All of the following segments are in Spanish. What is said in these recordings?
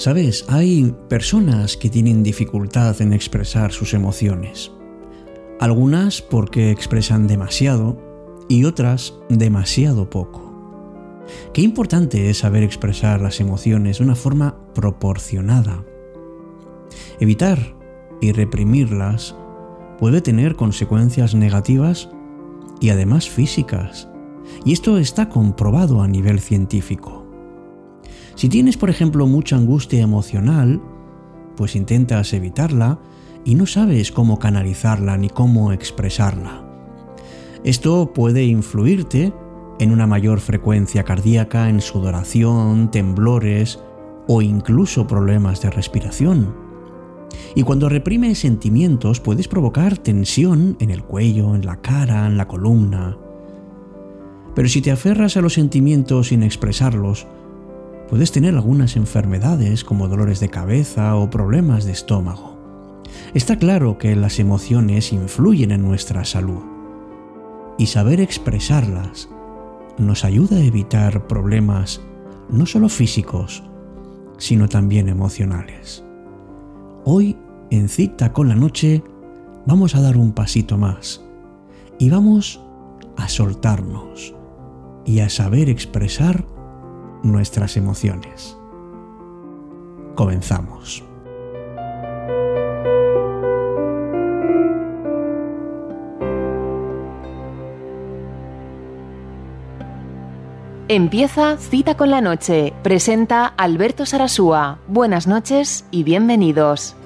Sabes, hay personas que tienen dificultad en expresar sus emociones. Algunas porque expresan demasiado y otras demasiado poco. Qué importante es saber expresar las emociones de una forma proporcionada. Evitar y reprimirlas puede tener consecuencias negativas y además físicas. Y esto está comprobado a nivel científico. Si tienes, por ejemplo, mucha angustia emocional, pues intentas evitarla y no sabes cómo canalizarla ni cómo expresarla. Esto puede influirte en una mayor frecuencia cardíaca, en sudoración, temblores o incluso problemas de respiración. Y cuando reprimes sentimientos puedes provocar tensión en el cuello, en la cara, en la columna. Pero si te aferras a los sentimientos sin expresarlos, puedes tener algunas enfermedades como dolores de cabeza o problemas de estómago. Está claro que las emociones influyen en nuestra salud y saber expresarlas nos ayuda a evitar problemas no solo físicos, sino también emocionales. Hoy, en cita con la noche, vamos a dar un pasito más y vamos a soltarnos y a saber expresar nuestras emociones. Comenzamos. Empieza Cita con la Noche. Presenta Alberto Sarasúa. Buenas noches y bienvenidos.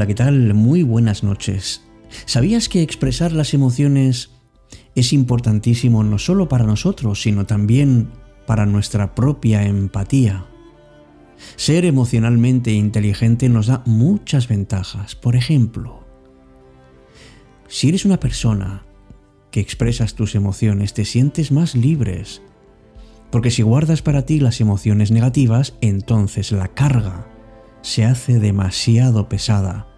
Hola, ¿qué tal? Muy buenas noches. ¿Sabías que expresar las emociones es importantísimo no solo para nosotros, sino también para nuestra propia empatía. Ser emocionalmente inteligente nos da muchas ventajas. Por ejemplo, si eres una persona que expresas tus emociones, te sientes más libres. Porque si guardas para ti las emociones negativas, entonces la carga se hace demasiado pesada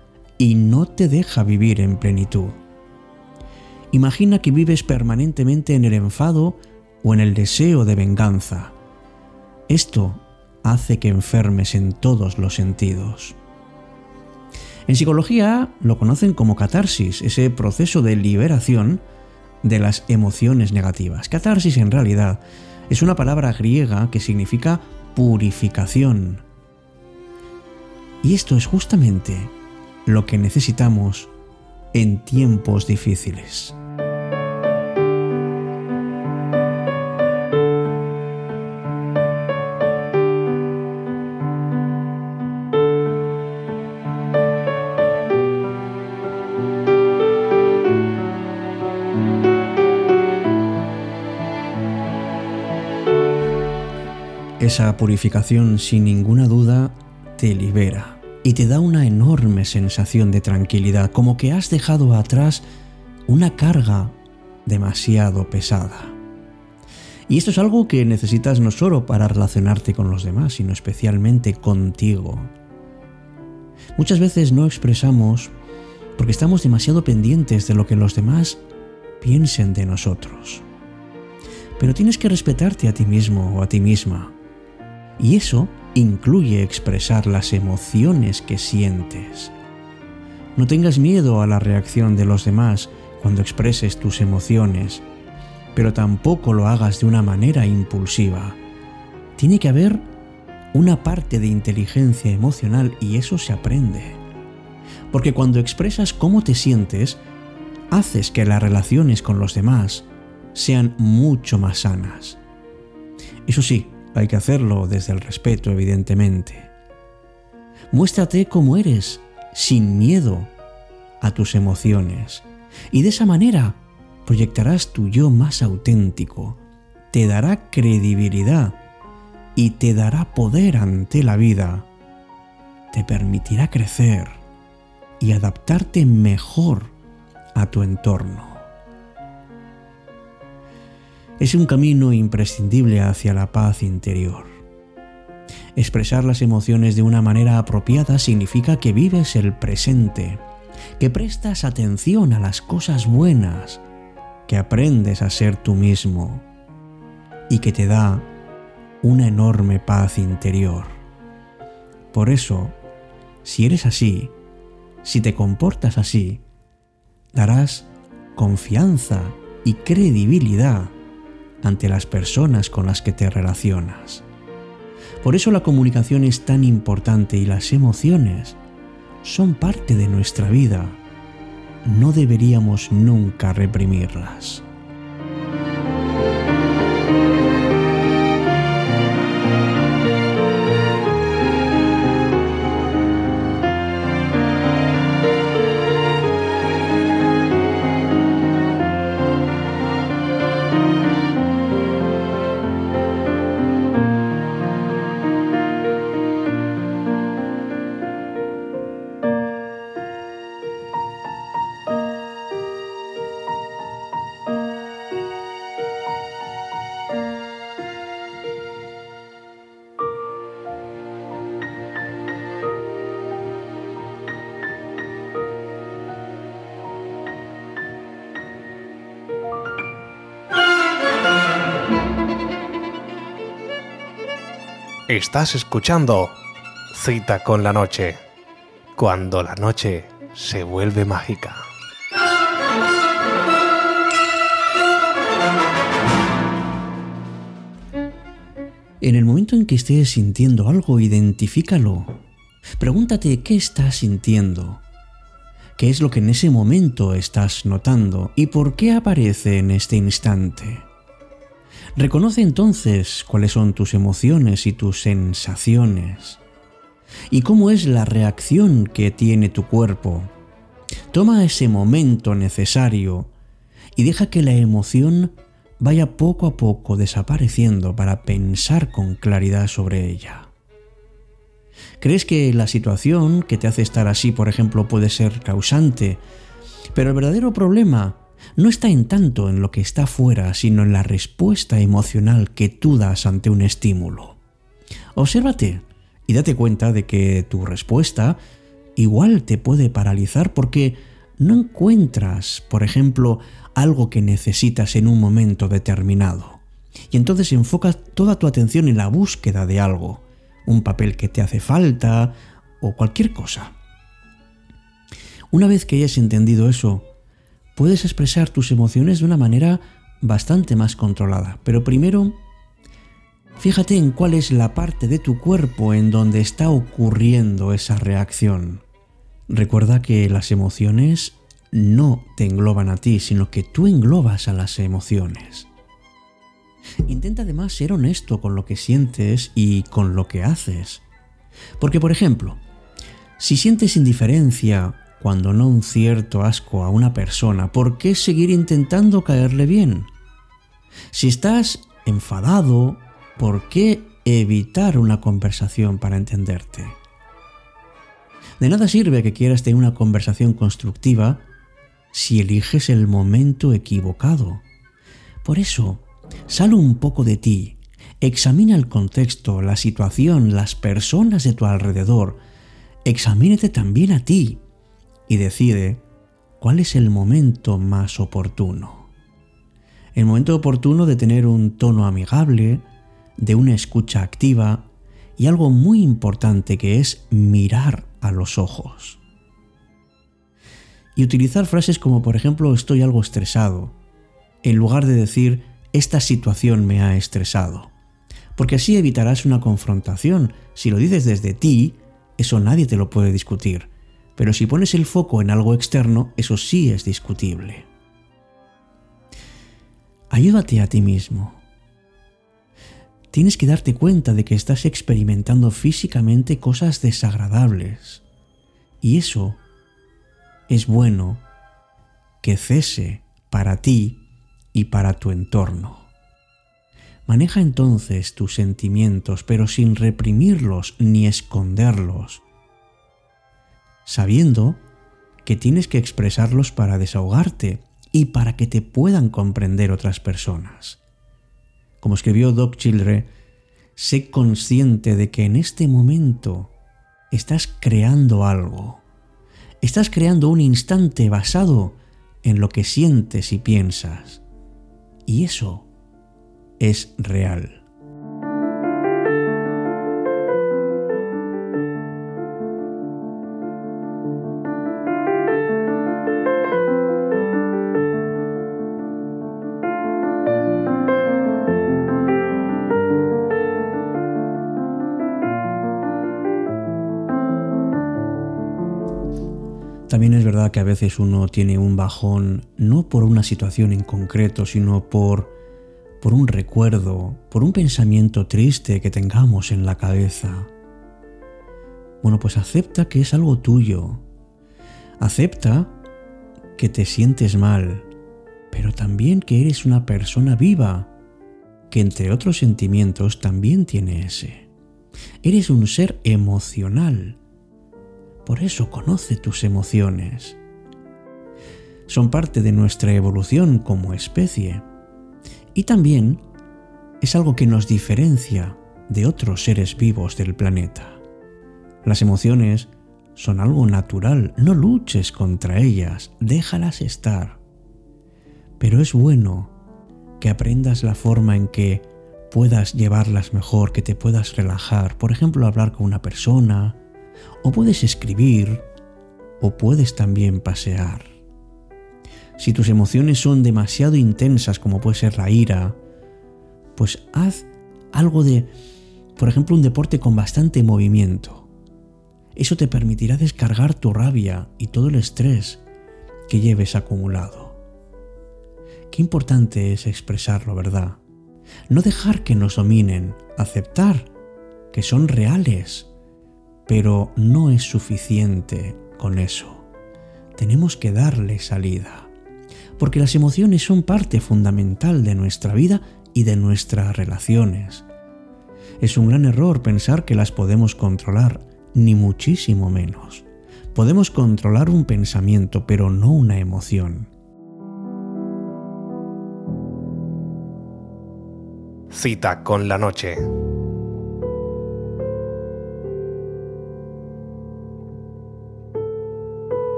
y no te deja vivir en plenitud. Imagina que vives permanentemente en el enfado o en el deseo de venganza. Esto hace que enfermes en todos los sentidos. En psicología lo conocen como catarsis, ese proceso de liberación de las emociones negativas. Catarsis en realidad es una palabra griega que significa purificación. Y esto es justamente lo que necesitamos en tiempos difíciles. Esa purificación sin ninguna duda te libera y te da una enorme sensación de tranquilidad, como que has dejado atrás una carga demasiado pesada. Y esto es algo que necesitas no solo para relacionarte con los demás, sino especialmente contigo. Muchas veces no expresamos porque estamos demasiado pendientes de lo que los demás piensen de nosotros. Pero tienes que respetarte a ti mismo o a ti misma y eso incluye expresar las emociones que sientes. No tengas miedo a la reacción de los demás cuando expreses tus emociones, pero tampoco lo hagas de una manera impulsiva. Tiene que haber una parte de inteligencia emocional y eso se aprende. Porque cuando expresas cómo te sientes, haces que las relaciones con los demás sean mucho más sanas. Eso sí, hay que hacerlo desde el respeto, evidentemente. Muéstrate como eres, sin miedo a tus emociones. Y de esa manera proyectarás tu yo más auténtico, te dará credibilidad y te dará poder ante la vida. Te permitirá crecer y adaptarte mejor a tu entorno. Es un camino imprescindible hacia la paz interior. Expresar las emociones de una manera apropiada significa que vives el presente, que prestas atención a las cosas buenas, que aprendes a ser tú mismo y que te da una enorme paz interior. Por eso, si eres así, si te comportas así, darás confianza y credibilidad ante las personas con las que te relacionas. Por eso la comunicación es tan importante y las emociones son parte de nuestra vida. No deberíamos nunca reprimirlas. Estás escuchando Cita con la Noche, cuando la noche se vuelve mágica. En el momento en que estés sintiendo algo, identifícalo. Pregúntate qué estás sintiendo, qué es lo que en ese momento estás notando y por qué aparece en este instante. Reconoce entonces cuáles son tus emociones y tus sensaciones y cómo es la reacción que tiene tu cuerpo. Toma ese momento necesario y deja que la emoción vaya poco a poco desapareciendo para pensar con claridad sobre ella. ¿Crees que la situación que te hace estar así, por ejemplo, puede ser causante? Pero el verdadero problema no está en tanto en lo que está fuera, sino en la respuesta emocional que tú das ante un estímulo. Obsérvate y date cuenta de que tu respuesta igual te puede paralizar porque no encuentras, por ejemplo, algo que necesitas en un momento determinado. Y entonces enfocas toda tu atención en la búsqueda de algo, un papel que te hace falta o cualquier cosa. Una vez que hayas entendido eso, puedes expresar tus emociones de una manera bastante más controlada. Pero primero, fíjate en cuál es la parte de tu cuerpo en donde está ocurriendo esa reacción. Recuerda que las emociones no te engloban a ti, sino que tú englobas a las emociones. Intenta además ser honesto con lo que sientes y con lo que haces. Porque, por ejemplo, si sientes indiferencia cuando no un cierto asco a una persona, ¿por qué seguir intentando caerle bien? Si estás enfadado, ¿por qué evitar una conversación para entenderte? De nada sirve que quieras tener una conversación constructiva si eliges el momento equivocado. Por eso, sal un poco de ti, examina el contexto, la situación, las personas de tu alrededor, examínate también a ti y decide cuál es el momento más oportuno. El momento oportuno de tener un tono amigable, de una escucha activa y algo muy importante que es mirar a los ojos. Y utilizar frases como por ejemplo estoy algo estresado, en lugar de decir esta situación me ha estresado. Porque así evitarás una confrontación. Si lo dices desde ti, eso nadie te lo puede discutir. Pero si pones el foco en algo externo, eso sí es discutible. Ayúdate a ti mismo. Tienes que darte cuenta de que estás experimentando físicamente cosas desagradables. Y eso es bueno que cese para ti y para tu entorno. Maneja entonces tus sentimientos, pero sin reprimirlos ni esconderlos, sabiendo que tienes que expresarlos para desahogarte y para que te puedan comprender otras personas. Como escribió Doc Childre, sé consciente de que en este momento estás creando algo. Estás creando un instante basado en lo que sientes y piensas. Y eso es real. También es verdad que a veces uno tiene un bajón no por una situación en concreto, sino por, por un recuerdo, por un pensamiento triste que tengamos en la cabeza. Bueno, pues acepta que es algo tuyo. Acepta que te sientes mal, pero también que eres una persona viva, que entre otros sentimientos también tiene ese. Eres un ser emocional por eso conoce tus emociones. Son parte de nuestra evolución como especie. Y también es algo que nos diferencia de otros seres vivos del planeta. Las emociones son algo natural, no luches contra ellas, déjalas estar. Pero es bueno que aprendas la forma en que puedas llevarlas mejor, que te puedas relajar, por ejemplo, hablar con una persona, o puedes escribir, o puedes también pasear. Si tus emociones son demasiado intensas, como puede ser la ira, pues haz algo de, por ejemplo, un deporte con bastante movimiento. Eso te permitirá descargar tu rabia y todo el estrés que lleves acumulado. Qué importante es expresarlo, ¿verdad? No dejar que nos dominen, aceptar que son reales pero no es suficiente con eso. Tenemos que darle salida. Porque las emociones son parte fundamental de nuestra vida y de nuestras relaciones. Es un gran error pensar que las podemos controlar, ni muchísimo menos. Podemos controlar un pensamiento, pero no una emoción. Cita con la noche.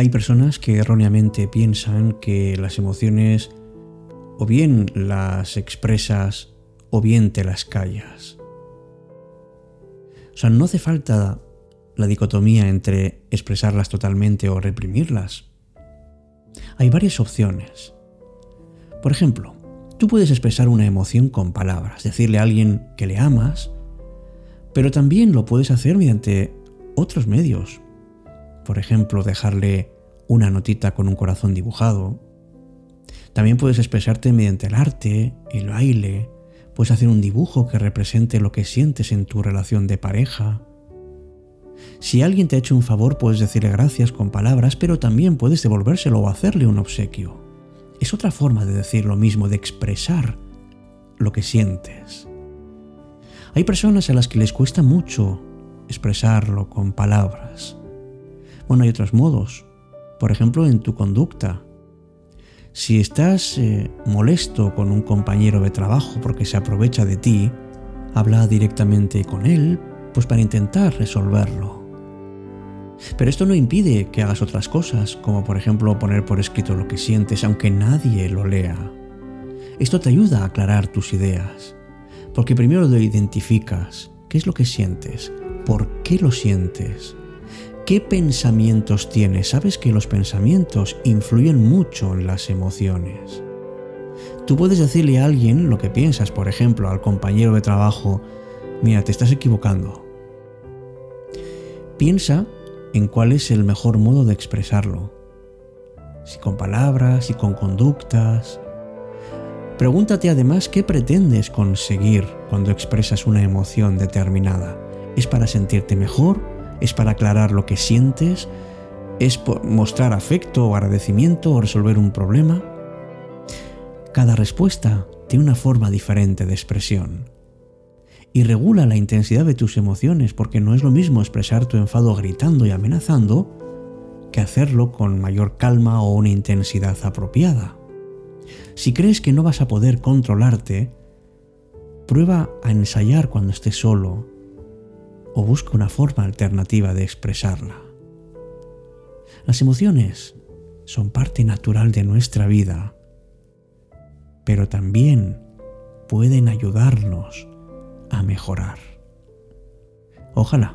Hay personas que erróneamente piensan que las emociones o bien las expresas o bien te las callas. O sea, no hace falta la dicotomía entre expresarlas totalmente o reprimirlas. Hay varias opciones. Por ejemplo, tú puedes expresar una emoción con palabras, decirle a alguien que le amas, pero también lo puedes hacer mediante otros medios, por ejemplo, dejarle una notita con un corazón dibujado. También puedes expresarte mediante el arte, el baile, puedes hacer un dibujo que represente lo que sientes en tu relación de pareja. Si alguien te ha hecho un favor, puedes decirle gracias con palabras, pero también puedes devolvérselo o hacerle un obsequio. Es otra forma de decir lo mismo, de expresar lo que sientes. Hay personas a las que les cuesta mucho expresarlo con palabras. Hay otros modos. Por ejemplo, en tu conducta. Si estás eh, molesto con un compañero de trabajo porque se aprovecha de ti, habla directamente con él, pues para intentar resolverlo. Pero esto no impide que hagas otras cosas, como por ejemplo poner por escrito lo que sientes, aunque nadie lo lea. Esto te ayuda a aclarar tus ideas, porque primero lo identificas, qué es lo que sientes, por qué lo sientes, ¿Qué pensamientos tienes? Sabes que los pensamientos influyen mucho en las emociones. Tú puedes decirle a alguien lo que piensas, por ejemplo, al compañero de trabajo, mira, te estás equivocando. Piensa en cuál es el mejor modo de expresarlo. Si con palabras, si con conductas. Pregúntate además qué pretendes conseguir cuando expresas una emoción determinada. ¿Es para sentirte mejor? ¿Es para aclarar lo que sientes? ¿Es mostrar afecto o agradecimiento o resolver un problema? Cada respuesta tiene una forma diferente de expresión. Y regula la intensidad de tus emociones porque no es lo mismo expresar tu enfado gritando y amenazando que hacerlo con mayor calma o una intensidad apropiada. Si crees que no vas a poder controlarte, prueba a ensayar cuando estés solo o busca una forma alternativa de expresarla. Las emociones son parte natural de nuestra vida, pero también pueden ayudarnos a mejorar. Ojalá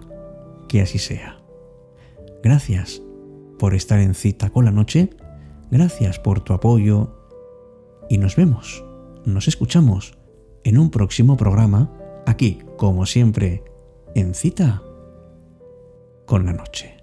que así sea. Gracias por estar en cita con la noche, gracias por tu apoyo y nos vemos, nos escuchamos en un próximo programa, aquí, como siempre, en cita con la noche.